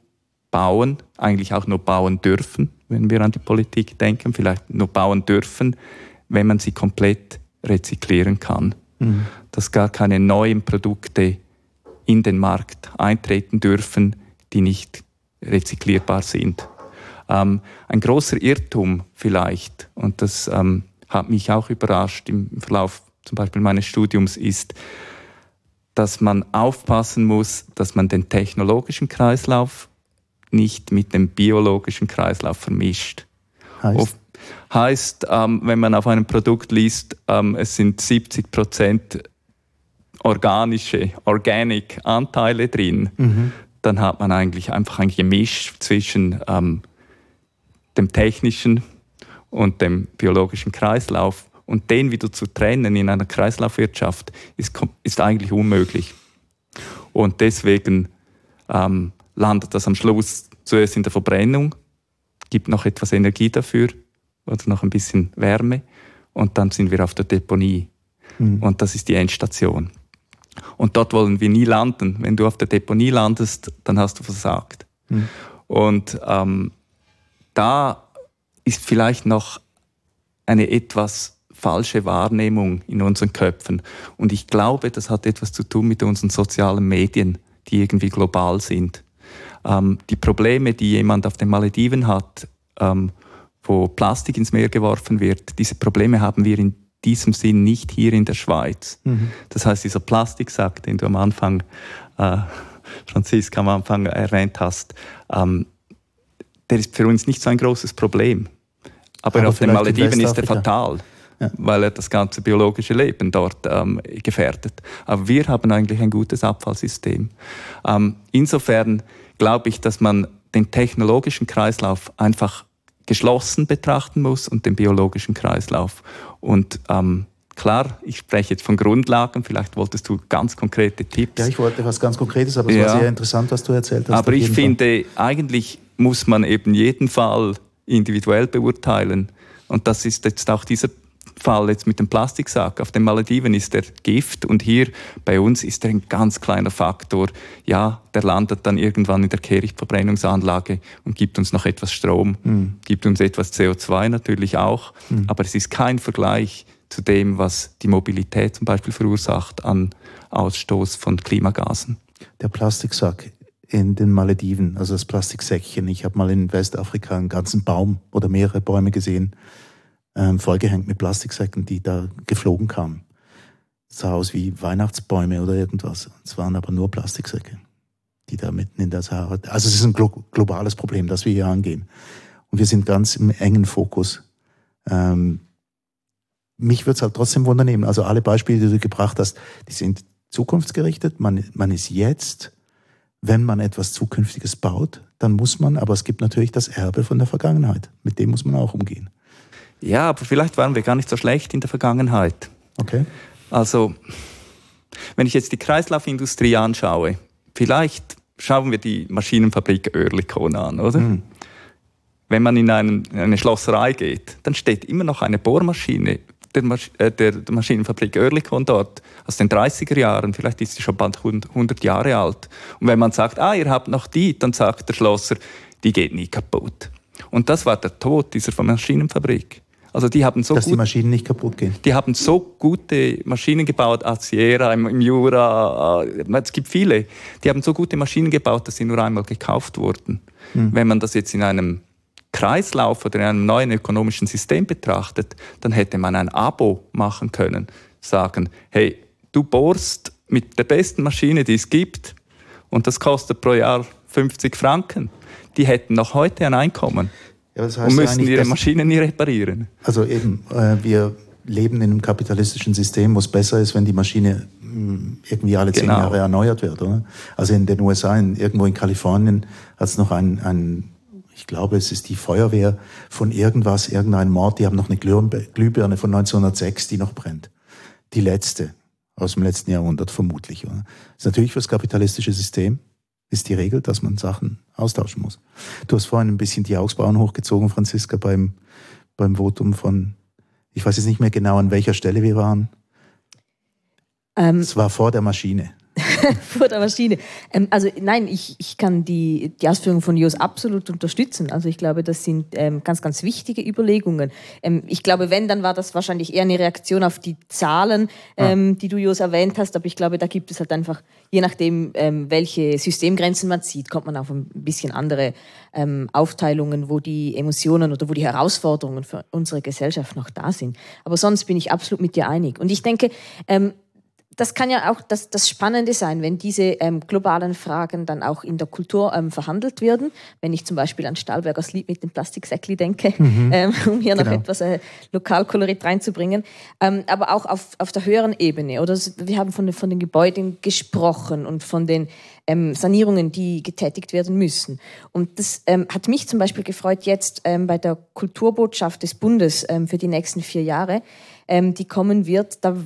bauen, eigentlich auch nur bauen dürfen, wenn wir an die Politik denken, vielleicht nur bauen dürfen, wenn man sie komplett rezyklieren kann. Mhm. Dass gar keine neuen Produkte in den Markt eintreten dürfen, die nicht rezyklierbar sind. Ähm, ein großer Irrtum vielleicht, und das ähm, hat mich auch überrascht im Verlauf zum Beispiel meines Studiums, ist, dass man aufpassen muss, dass man den technologischen Kreislauf nicht mit dem biologischen Kreislauf vermischt. Heißt, heißt ähm, wenn man auf einem Produkt liest, ähm, es sind 70 Prozent organische, organic Anteile drin, mhm. dann hat man eigentlich einfach ein Gemisch zwischen ähm, dem technischen und dem biologischen Kreislauf. Und den wieder zu trennen in einer Kreislaufwirtschaft ist, ist eigentlich unmöglich. Und deswegen ähm, landet das am Schluss zuerst in der Verbrennung, gibt noch etwas Energie dafür oder noch ein bisschen Wärme und dann sind wir auf der Deponie. Mhm. Und das ist die Endstation. Und dort wollen wir nie landen. Wenn du auf der Deponie landest, dann hast du versagt. Mhm. Und ähm, da ist vielleicht noch eine etwas falsche Wahrnehmung in unseren Köpfen. Und ich glaube, das hat etwas zu tun mit unseren sozialen Medien, die irgendwie global sind. Ähm, die Probleme, die jemand auf den Malediven hat, ähm, wo Plastik ins Meer geworfen wird, diese Probleme haben wir in diesem Sinn nicht hier in der Schweiz. Mhm. Das heißt, dieser Plastiksack, den du am Anfang, äh, Franziska, am Anfang erwähnt hast, ähm, der ist für uns nicht so ein großes Problem. Aber, Aber auf den Malediven ist er fatal. Ja. weil er das ganze biologische Leben dort ähm, gefährdet. Aber wir haben eigentlich ein gutes Abfallsystem. Ähm, insofern glaube ich, dass man den technologischen Kreislauf einfach geschlossen betrachten muss und den biologischen Kreislauf. Und ähm, klar, ich spreche jetzt von Grundlagen, vielleicht wolltest du ganz konkrete Tipps. Ja, ich wollte was ganz Konkretes, aber es ja. war sehr interessant, was du erzählt hast. Aber ich finde, eigentlich muss man eben jeden Fall individuell beurteilen. Und das ist jetzt auch dieser Fall jetzt mit dem Plastiksack. Auf den Malediven ist der Gift und hier bei uns ist er ein ganz kleiner Faktor. Ja, der landet dann irgendwann in der Kehrichtverbrennungsanlage und gibt uns noch etwas Strom, mhm. gibt uns etwas CO2 natürlich auch, mhm. aber es ist kein Vergleich zu dem, was die Mobilität zum Beispiel verursacht an Ausstoß von Klimagasen. Der Plastiksack in den Malediven, also das Plastiksäckchen. Ich habe mal in Westafrika einen ganzen Baum oder mehrere Bäume gesehen, ähm, vollgehängt mit Plastiksäcken, die da geflogen kamen. Es sah aus wie Weihnachtsbäume oder irgendwas. Es waren aber nur Plastiksäcke, die da mitten in der Sahara. Also es ist ein glo globales Problem, das wir hier angehen. Und wir sind ganz im engen Fokus. Ähm, mich würde es halt trotzdem wundernehmen. Also alle Beispiele, die du gebracht hast, die sind zukunftsgerichtet. Man, man ist jetzt wenn man etwas Zukünftiges baut, dann muss man, aber es gibt natürlich das Erbe von der Vergangenheit. Mit dem muss man auch umgehen. Ja, aber vielleicht waren wir gar nicht so schlecht in der Vergangenheit. Okay. Also, Wenn ich jetzt die Kreislaufindustrie anschaue, vielleicht schauen wir die Maschinenfabrik Oerlikon an, oder? Mhm. Wenn man in, einen, in eine Schlosserei geht, dann steht immer noch eine Bohrmaschine der, Masch äh, der, der Maschinenfabrik Oerlikon dort aus den 30er Jahren, vielleicht ist sie schon bald 100 Jahre alt. Und wenn man sagt, ah, ihr habt noch die, dann sagt der Schlosser, die geht nie kaputt. Und das war der Tod dieser Maschinenfabrik. Also die haben so Dass gut, die Maschinen nicht kaputt gehen. Die haben so gute Maschinen gebaut, Aciera im, im Jura, äh, es gibt viele. Die haben so gute Maschinen gebaut, dass sie nur einmal gekauft wurden. Hm. Wenn man das jetzt in einem Kreislauf oder in einem neuen ökonomischen System betrachtet, dann hätte man ein Abo machen können. Sagen, hey, du bohrst mit der besten Maschine, die es gibt, und das kostet pro Jahr 50 Franken. Die hätten noch heute ein Einkommen. Ja, und müssen ihre Maschinen nie reparieren. Also eben, äh, wir leben in einem kapitalistischen System, wo es besser ist, wenn die Maschine mh, mm, irgendwie alle zehn genau. Jahre erneuert wird. Oder? Also in den USA, in, irgendwo in Kalifornien, hat es noch ein, ein, ich glaube, es ist die Feuerwehr von irgendwas, irgendeinem Mord, die haben noch eine Glühbirne von 1906, die noch brennt. Die letzte aus dem letzten Jahrhundert vermutlich. Oder? Das ist natürlich für das kapitalistische System ist die Regel, dass man Sachen austauschen muss. Du hast vorhin ein bisschen die Augsbrauen hochgezogen, Franziska, beim, beim Votum von, ich weiß jetzt nicht mehr genau, an welcher Stelle wir waren. Ähm, es war vor der Maschine. vor der Maschine. Ähm, also nein, ich, ich kann die, die Ausführungen von Jos absolut unterstützen. Also ich glaube, das sind ähm, ganz, ganz wichtige Überlegungen. Ähm, ich glaube, wenn, dann war das wahrscheinlich eher eine Reaktion auf die Zahlen, ähm, ja. die du Jos erwähnt hast. Aber ich glaube, da gibt es halt einfach, je nachdem, ähm, welche Systemgrenzen man zieht, kommt man auf ein bisschen andere ähm, Aufteilungen, wo die Emotionen oder wo die Herausforderungen für unsere Gesellschaft noch da sind. Aber sonst bin ich absolut mit dir einig. Und ich denke, das kann ja auch das, das Spannende sein, wenn diese ähm, globalen Fragen dann auch in der Kultur ähm, verhandelt werden. Wenn ich zum Beispiel an Stahlbergers Lied mit dem Plastiksäckli denke, mhm. ähm, um hier genau. noch etwas äh, Lokalkolorit reinzubringen. Ähm, aber auch auf, auf der höheren Ebene. Oder wir haben von, von den Gebäuden gesprochen und von den ähm, Sanierungen, die getätigt werden müssen. Und das ähm, hat mich zum Beispiel gefreut jetzt bei der Kulturbotschaft des Bundes für die nächsten vier Jahre ähm, die kommen wird, da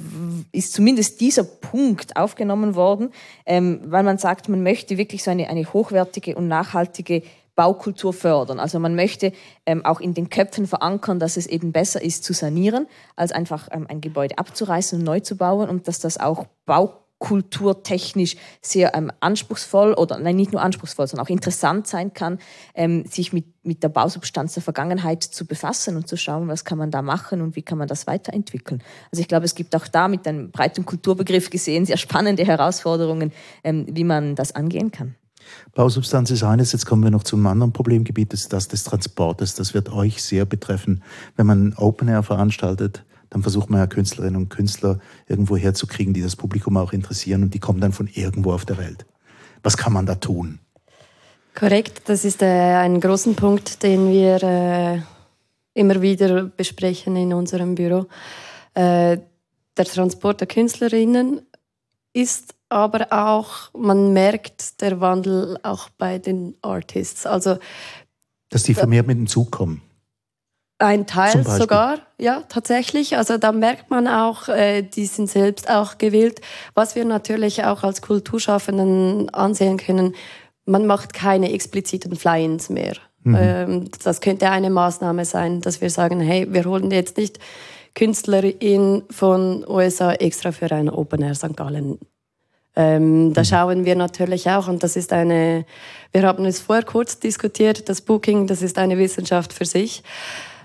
ist zumindest dieser Punkt aufgenommen worden, ähm, weil man sagt, man möchte wirklich so eine, eine hochwertige und nachhaltige Baukultur fördern. Also man möchte ähm, auch in den Köpfen verankern, dass es eben besser ist zu sanieren, als einfach ähm, ein Gebäude abzureißen und neu zu bauen und dass das auch Baukultur kulturtechnisch sehr ähm, anspruchsvoll oder nein, nicht nur anspruchsvoll, sondern auch interessant sein kann, ähm, sich mit, mit der Bausubstanz der Vergangenheit zu befassen und zu schauen, was kann man da machen und wie kann man das weiterentwickeln. Also ich glaube, es gibt auch da mit einem breiten Kulturbegriff gesehen sehr spannende Herausforderungen, ähm, wie man das angehen kann. Bausubstanz ist eines, jetzt kommen wir noch zum anderen Problemgebiet, das ist das des Transportes. Das wird euch sehr betreffen. Wenn man Open Air veranstaltet, dann versucht man ja Künstlerinnen und Künstler irgendwo herzukriegen, die das Publikum auch interessieren und die kommen dann von irgendwo auf der Welt. Was kann man da tun? Korrekt, das ist äh, ein großer Punkt, den wir äh, immer wieder besprechen in unserem Büro. Äh, der Transport der Künstlerinnen ist aber auch, man merkt der Wandel auch bei den Artists. Also, Dass die vermehrt mit dem Zug kommen. Ein Teil sogar, ja, tatsächlich. Also da merkt man auch, äh, die sind selbst auch gewillt. Was wir natürlich auch als Kulturschaffenden ansehen können, man macht keine expliziten Fly-ins mehr. Mhm. Ähm, das könnte eine Maßnahme sein, dass wir sagen, hey, wir holen jetzt nicht Künstlerin von USA extra für ein Open Air St. Gallen. Ähm, da mhm. schauen wir natürlich auch, und das ist eine, wir haben es vorher kurz diskutiert, das Booking, das ist eine Wissenschaft für sich.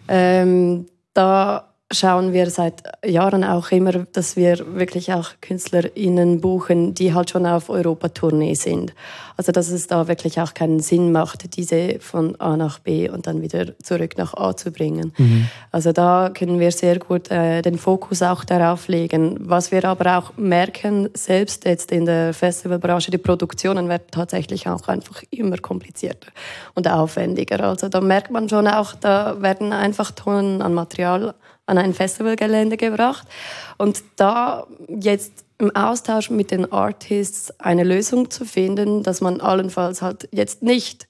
Ähm, da schauen wir seit Jahren auch immer, dass wir wirklich auch KünstlerInnen buchen, die halt schon auf Europatournee sind. Also dass es da wirklich auch keinen Sinn macht, diese von A nach B und dann wieder zurück nach A zu bringen. Mhm. Also da können wir sehr gut äh, den Fokus auch darauf legen. Was wir aber auch merken, selbst jetzt in der Festivalbranche, die Produktionen werden tatsächlich auch einfach immer komplizierter und aufwendiger. Also da merkt man schon auch, da werden einfach Tonnen an Material an ein Festivalgelände gebracht. Und da jetzt im Austausch mit den Artists eine Lösung zu finden, dass man allenfalls halt jetzt nicht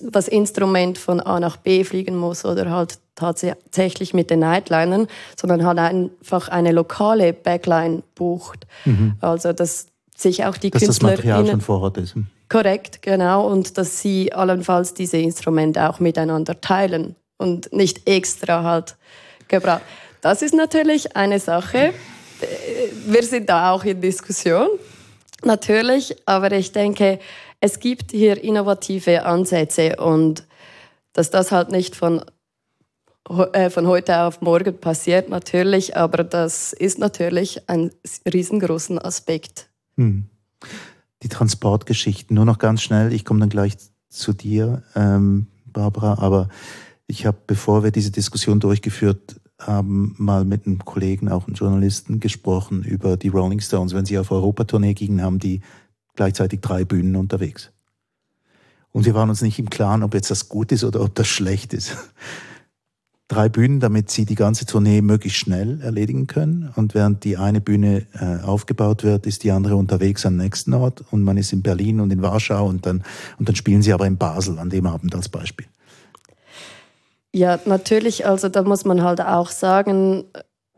das Instrument von A nach B fliegen muss oder halt tatsächlich mit den Nightlinern, sondern halt einfach eine lokale Backline bucht. Mhm. Also dass sich auch die dass Künstler das Material schon vor Ort ist. Korrekt, genau. Und dass sie allenfalls diese Instrumente auch miteinander teilen und nicht extra halt gebraucht. Das ist natürlich eine Sache. Wir sind da auch in Diskussion, natürlich. Aber ich denke, es gibt hier innovative Ansätze und dass das halt nicht von, äh, von heute auf morgen passiert, natürlich. Aber das ist natürlich ein riesengroßer Aspekt. Hm die Transportgeschichten. Nur noch ganz schnell, ich komme dann gleich zu dir, ähm, Barbara, aber ich habe, bevor wir diese Diskussion durchgeführt haben, mal mit einem Kollegen, auch einem Journalisten, gesprochen über die Rolling Stones. Wenn sie auf Europatournee gingen, haben die gleichzeitig drei Bühnen unterwegs. Und wir waren uns nicht im Klaren, ob jetzt das gut ist oder ob das schlecht ist drei Bühnen, damit sie die ganze Tournee möglichst schnell erledigen können. Und während die eine Bühne äh, aufgebaut wird, ist die andere unterwegs am nächsten Ort und man ist in Berlin und in Warschau und dann, und dann spielen sie aber in Basel an dem Abend als Beispiel. Ja, natürlich, also da muss man halt auch sagen,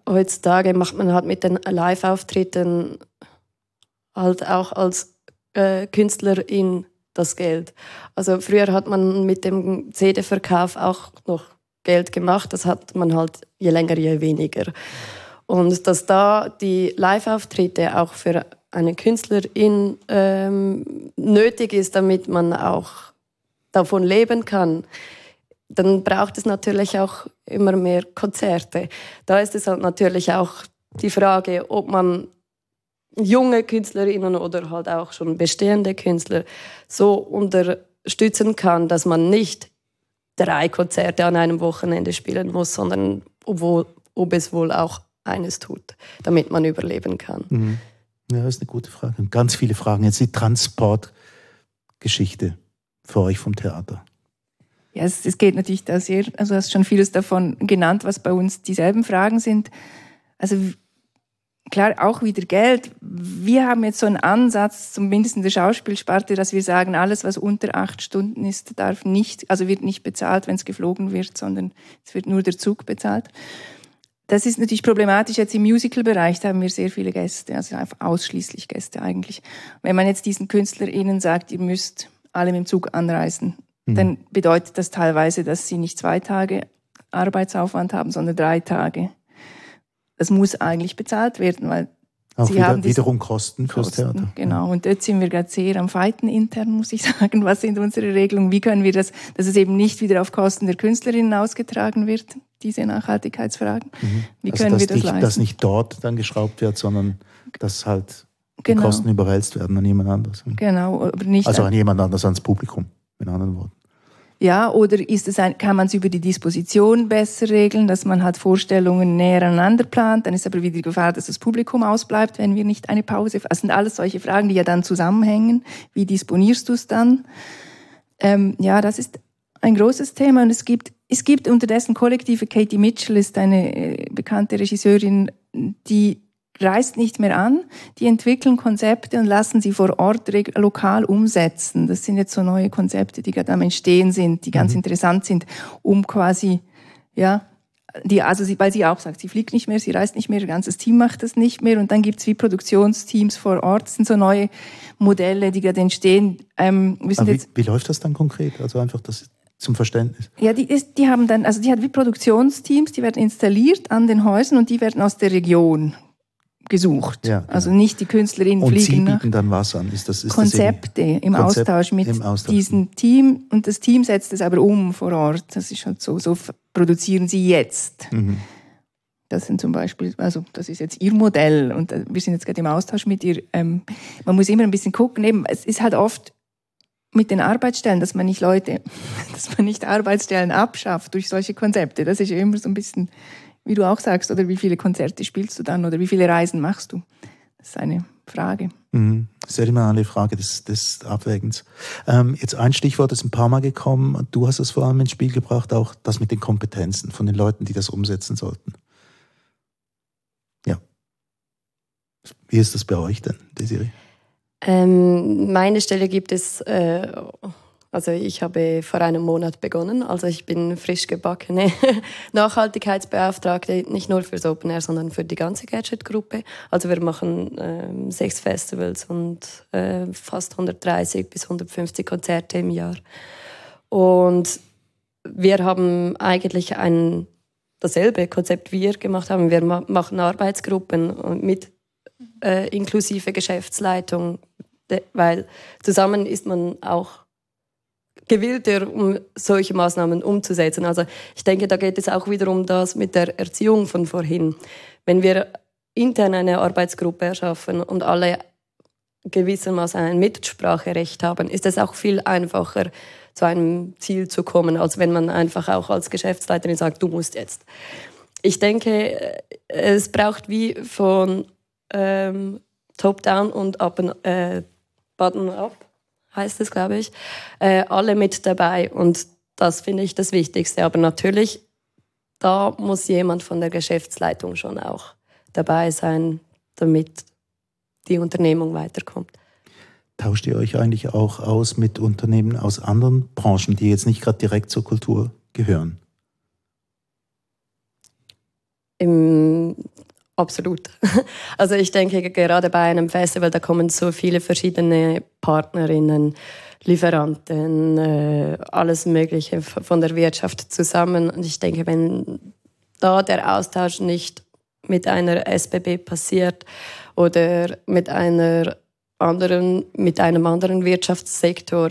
heutzutage macht man halt mit den Live-Auftritten halt auch als äh, Künstlerin das Geld. Also früher hat man mit dem CD-Verkauf auch noch Geld gemacht. Das hat man halt je länger, je weniger. Und dass da die Live-Auftritte auch für eine Künstlerin ähm, nötig ist, damit man auch davon leben kann, dann braucht es natürlich auch immer mehr Konzerte. Da ist es halt natürlich auch die Frage, ob man junge Künstlerinnen oder halt auch schon bestehende Künstler so unterstützen kann, dass man nicht drei Konzerte an einem Wochenende spielen muss, sondern obwohl, ob es wohl auch eines tut, damit man überleben kann. Mhm. Ja, das ist eine gute Frage. Ganz viele Fragen. Jetzt die Transportgeschichte für euch vom Theater. Ja, es, es geht natürlich da sehr, also du hast schon vieles davon genannt, was bei uns dieselben Fragen sind. Also klar, auch wieder Geld. Wir haben jetzt so einen Ansatz, zumindest in der Schauspielsparte, dass wir sagen, alles, was unter acht Stunden ist, darf nicht, also wird nicht bezahlt, wenn es geflogen wird, sondern es wird nur der Zug bezahlt. Das ist natürlich problematisch. Jetzt im Musical-Bereich haben wir sehr viele Gäste, also ausschließlich Gäste eigentlich. Wenn man jetzt diesen KünstlerInnen sagt, ihr müsst alle mit dem Zug anreisen, mhm. dann bedeutet das teilweise, dass sie nicht zwei Tage Arbeitsaufwand haben, sondern drei Tage das muss eigentlich bezahlt werden, weil auch Sie wieder, haben wiederum Kosten fürs Kosten, Theater. Genau, und dort sind wir gerade sehr am Fighten intern, muss ich sagen. Was sind unsere Regelungen? Wie können wir das, dass es eben nicht wieder auf Kosten der Künstlerinnen ausgetragen wird, diese Nachhaltigkeitsfragen? Mhm. Wie also, können wir das nicht, leisten? Dass nicht dort dann geschraubt wird, sondern dass halt die genau. Kosten überwälzt werden an jemand anderes. Genau, aber nicht. Also an jemand anderes, ans Publikum, in anderen Worten. Ja, oder ist es ein, kann man es über die Disposition besser regeln, dass man halt Vorstellungen näher aneinander plant? Dann ist aber wieder die Gefahr, dass das Publikum ausbleibt, wenn wir nicht eine Pause. Das sind alles solche Fragen, die ja dann zusammenhängen. Wie disponierst du es dann? Ähm, ja, das ist ein großes Thema und es gibt es gibt unterdessen Kollektive. Katie Mitchell ist eine äh, bekannte Regisseurin, die reist nicht mehr an, die entwickeln Konzepte und lassen sie vor Ort lokal umsetzen. Das sind jetzt so neue Konzepte, die gerade am Entstehen sind, die ganz mhm. interessant sind, um quasi, ja, die, also sie, weil sie auch sagt, sie fliegt nicht mehr, sie reist nicht mehr, ihr ganzes Team macht das nicht mehr und dann gibt's wie Produktionsteams vor Ort. Das sind so neue Modelle, die gerade entstehen. Ähm, wir wie, jetzt, wie läuft das dann konkret? Also einfach das zum Verständnis. Ja, die, ist, die haben dann, also die hat wie Produktionsteams, die werden installiert an den Häusern und die werden aus der Region gesucht. Ja, genau. Also nicht die Künstlerinnen und fliegen Sie bieten dann was an? Ist das, ist Konzepte das im Konzept Austausch mit im Austausch. diesem Team und das Team setzt es aber um vor Ort. Das ist halt so, so produzieren sie jetzt. Mhm. Das sind zum Beispiel, also das ist jetzt ihr Modell und äh, wir sind jetzt gerade im Austausch mit ihr. Ähm, man muss immer ein bisschen gucken, eben, es ist halt oft mit den Arbeitsstellen, dass man nicht Leute, dass man nicht Arbeitsstellen abschafft durch solche Konzepte. Das ist ja immer so ein bisschen wie du auch sagst, oder wie viele Konzerte spielst du dann oder wie viele Reisen machst du? Das ist eine Frage. Mhm. Das ist immer eine Frage des, des Abwägens. Ähm, jetzt ein Stichwort ist ein paar Mal gekommen. Du hast es vor allem ins Spiel gebracht, auch das mit den Kompetenzen von den Leuten, die das umsetzen sollten. Ja. Wie ist das bei euch denn, Desiree? Ähm, meine Stelle gibt es äh, Also ich habe vor einem Monat begonnen, also ich bin frisch gebackene Nachhaltigkeitsbeauftragte, nicht nur fürs Open Air, sondern für die ganze Gadget-Gruppe. Also wir machen ähm, sechs Festivals und äh, fast 130 bis 150 Konzerte im Jahr. Und wir haben eigentlich ein dasselbe Konzept wie wir gemacht haben. Wir machen Arbeitsgruppen mit äh, inklusive Geschäftsleitung, weil zusammen ist man auch gewillter, um solche Maßnahmen umzusetzen. Also ich denke, da geht es auch wieder um das mit der Erziehung von vorhin. Wenn wir intern eine Arbeitsgruppe erschaffen und alle gewissermaßen ein Mitspracherecht haben, ist es auch viel einfacher, zu einem Ziel zu kommen, als wenn man einfach auch als Geschäftsleiterin sagt, du musst jetzt. Ich denke, es braucht wie von ähm, Top-Down und äh, Bottom-up, heißt es, glaube ich, äh, alle mit dabei. Und das finde ich das Wichtigste. Aber natürlich, da muss jemand von der Geschäftsleitung schon auch dabei sein, damit die Unternehmung weiterkommt. Tauscht ihr euch eigentlich auch aus mit Unternehmen aus anderen Branchen, die jetzt nicht gerade direkt zur Kultur gehören? Im, absolut. Also ich denke, gerade bei einem Festival, da kommen so viele verschiedene Partnerinnen, Lieferanten, äh, alles Mögliche von der Wirtschaft zusammen. Und ich denke, wenn da der Austausch nicht mit einer SBB passiert oder mit einer anderen, mit einem anderen Wirtschaftssektor,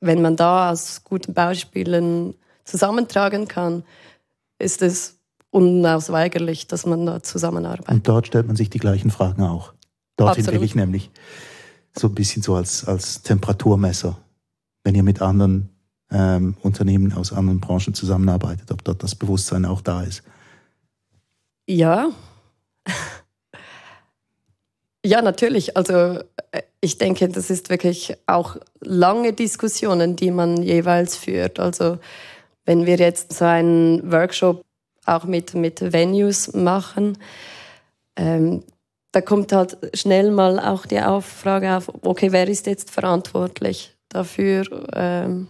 wenn man da aus guten Beispielen zusammentragen kann, ist es unausweigerlich, dass man da zusammenarbeitet. Und dort stellt man sich die gleichen Fragen auch. Dorthin will ich nämlich so ein bisschen so als, als Temperaturmesser, wenn ihr mit anderen ähm, Unternehmen aus anderen Branchen zusammenarbeitet, ob dort das Bewusstsein auch da ist. Ja, ja, natürlich. Also äh, ich denke, das ist wirklich auch lange Diskussionen, die man jeweils führt. Also wenn wir jetzt so einen Workshop auch mit, mit Venues machen, ähm, da kommt halt schnell mal auch die Auffrage auf, okay, wer ist jetzt verantwortlich dafür? Ähm,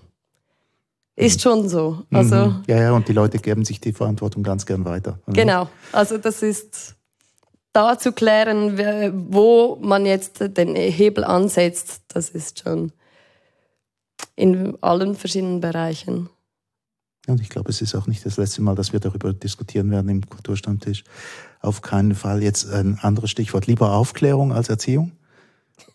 ist schon so. Also, mhm. Ja, ja, und die Leute geben sich die Verantwortung ganz gern weiter. Mhm. Genau, also das ist da zu klären, wo man jetzt den Hebel ansetzt, das ist schon in allen verschiedenen Bereichen. Und ich glaube, es ist auch nicht das letzte Mal, dass wir darüber diskutieren werden im Kulturstammtisch. Auf keinen Fall jetzt ein anderes Stichwort. Lieber Aufklärung als Erziehung?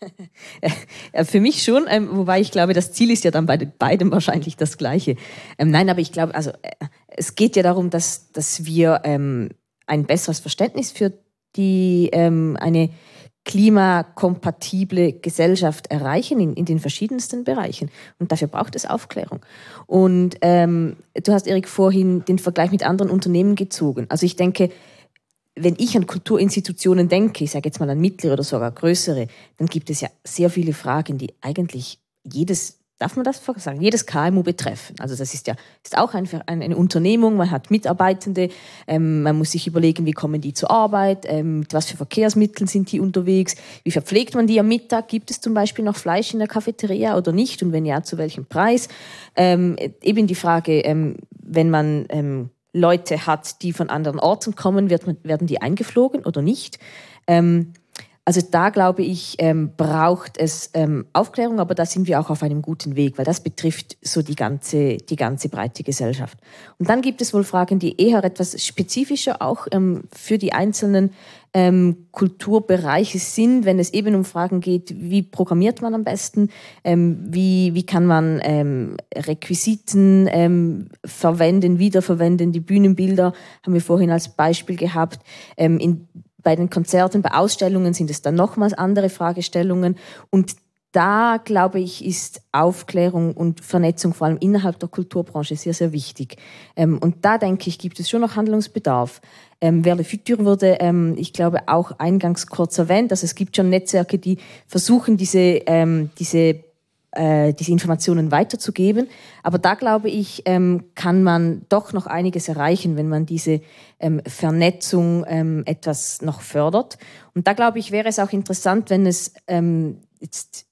Für mich schon, ähm, wobei ich glaube, das Ziel ist ja dann bei beidem wahrscheinlich das gleiche. Ähm, nein, aber ich glaube, also äh, es geht ja darum, dass, dass wir ähm, ein besseres Verständnis für die eine klimakompatible Gesellschaft erreichen in, in den verschiedensten Bereichen. Und dafür braucht es Aufklärung. Und ähm, du hast, Erik, vorhin den Vergleich mit anderen Unternehmen gezogen. Also ich denke, wenn ich an Kulturinstitutionen denke, ich sage jetzt mal an mittlere oder sogar größere, dann gibt es ja sehr viele Fragen, die eigentlich jedes darf man das sagen, jedes KMU betreffen. Also das ist ja ist auch ein, eine Unternehmung, man hat Mitarbeitende, ähm, man muss sich überlegen, wie kommen die zur Arbeit, ähm, mit was für Verkehrsmitteln sind die unterwegs, wie verpflegt man die am Mittag, gibt es zum Beispiel noch Fleisch in der Cafeteria oder nicht? Und wenn ja, zu welchem Preis. Ähm, eben die Frage, ähm, wenn man ähm, Leute hat, die von anderen Orten kommen, wird man, werden die eingeflogen oder nicht? Ähm, also da glaube ich, ähm, braucht es ähm, Aufklärung, aber da sind wir auch auf einem guten Weg, weil das betrifft so die ganze, die ganze breite Gesellschaft. Und dann gibt es wohl Fragen, die eher etwas spezifischer auch ähm, für die einzelnen ähm, Kulturbereiche sind, wenn es eben um Fragen geht, wie programmiert man am besten, ähm, wie, wie kann man ähm, Requisiten ähm, verwenden, wiederverwenden, die Bühnenbilder haben wir vorhin als Beispiel gehabt. Ähm, in bei den Konzerten, bei Ausstellungen sind es dann nochmals andere Fragestellungen. Und da, glaube ich, ist Aufklärung und Vernetzung vor allem innerhalb der Kulturbranche sehr, sehr wichtig. Ähm, und da, denke ich, gibt es schon noch Handlungsbedarf. Ähm, Verle Futur wurde, ähm, ich glaube, auch eingangs kurz erwähnt. Also es gibt schon Netzwerke, die versuchen, diese, ähm, diese äh, diese Informationen weiterzugeben. Aber da glaube ich, ähm, kann man doch noch einiges erreichen, wenn man diese ähm, Vernetzung ähm, etwas noch fördert. Und da glaube ich, wäre es auch interessant, wenn es ähm, jetzt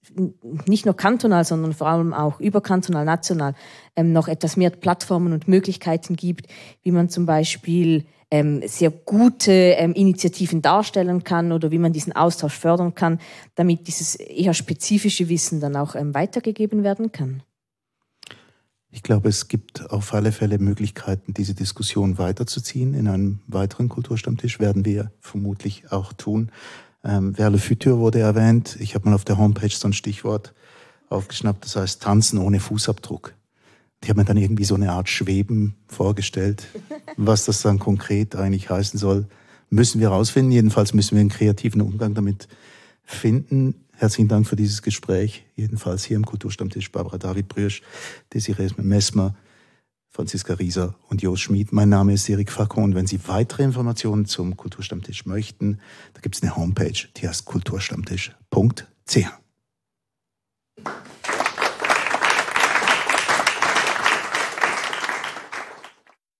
nicht nur kantonal, sondern vor allem auch überkantonal, national ähm, noch etwas mehr Plattformen und Möglichkeiten gibt, wie man zum Beispiel ähm, sehr gute ähm, Initiativen darstellen kann oder wie man diesen Austausch fördern kann, damit dieses eher spezifische Wissen dann auch ähm, weitergegeben werden kann. Ich glaube, es gibt auf alle Fälle Möglichkeiten, diese Diskussion weiterzuziehen. In einem weiteren Kulturstammtisch werden wir vermutlich auch tun. Ähm, Verle Futur wurde erwähnt. Ich habe mal auf der Homepage so ein Stichwort aufgeschnappt, das heißt Tanzen ohne Fußabdruck. Ich habe mir dann irgendwie so eine Art Schweben vorgestellt. Was das dann konkret eigentlich heißen soll, müssen wir herausfinden. Jedenfalls müssen wir einen kreativen Umgang damit finden. Herzlichen Dank für dieses Gespräch. Jedenfalls hier im Kulturstammtisch Barbara David Brüsch, Desiree Messmer, Franziska Rieser und Jos Schmid. Mein Name ist Erik Facon und wenn Sie weitere Informationen zum Kulturstammtisch möchten, da gibt es eine Homepage, die heißt kulturstammtisch.ch.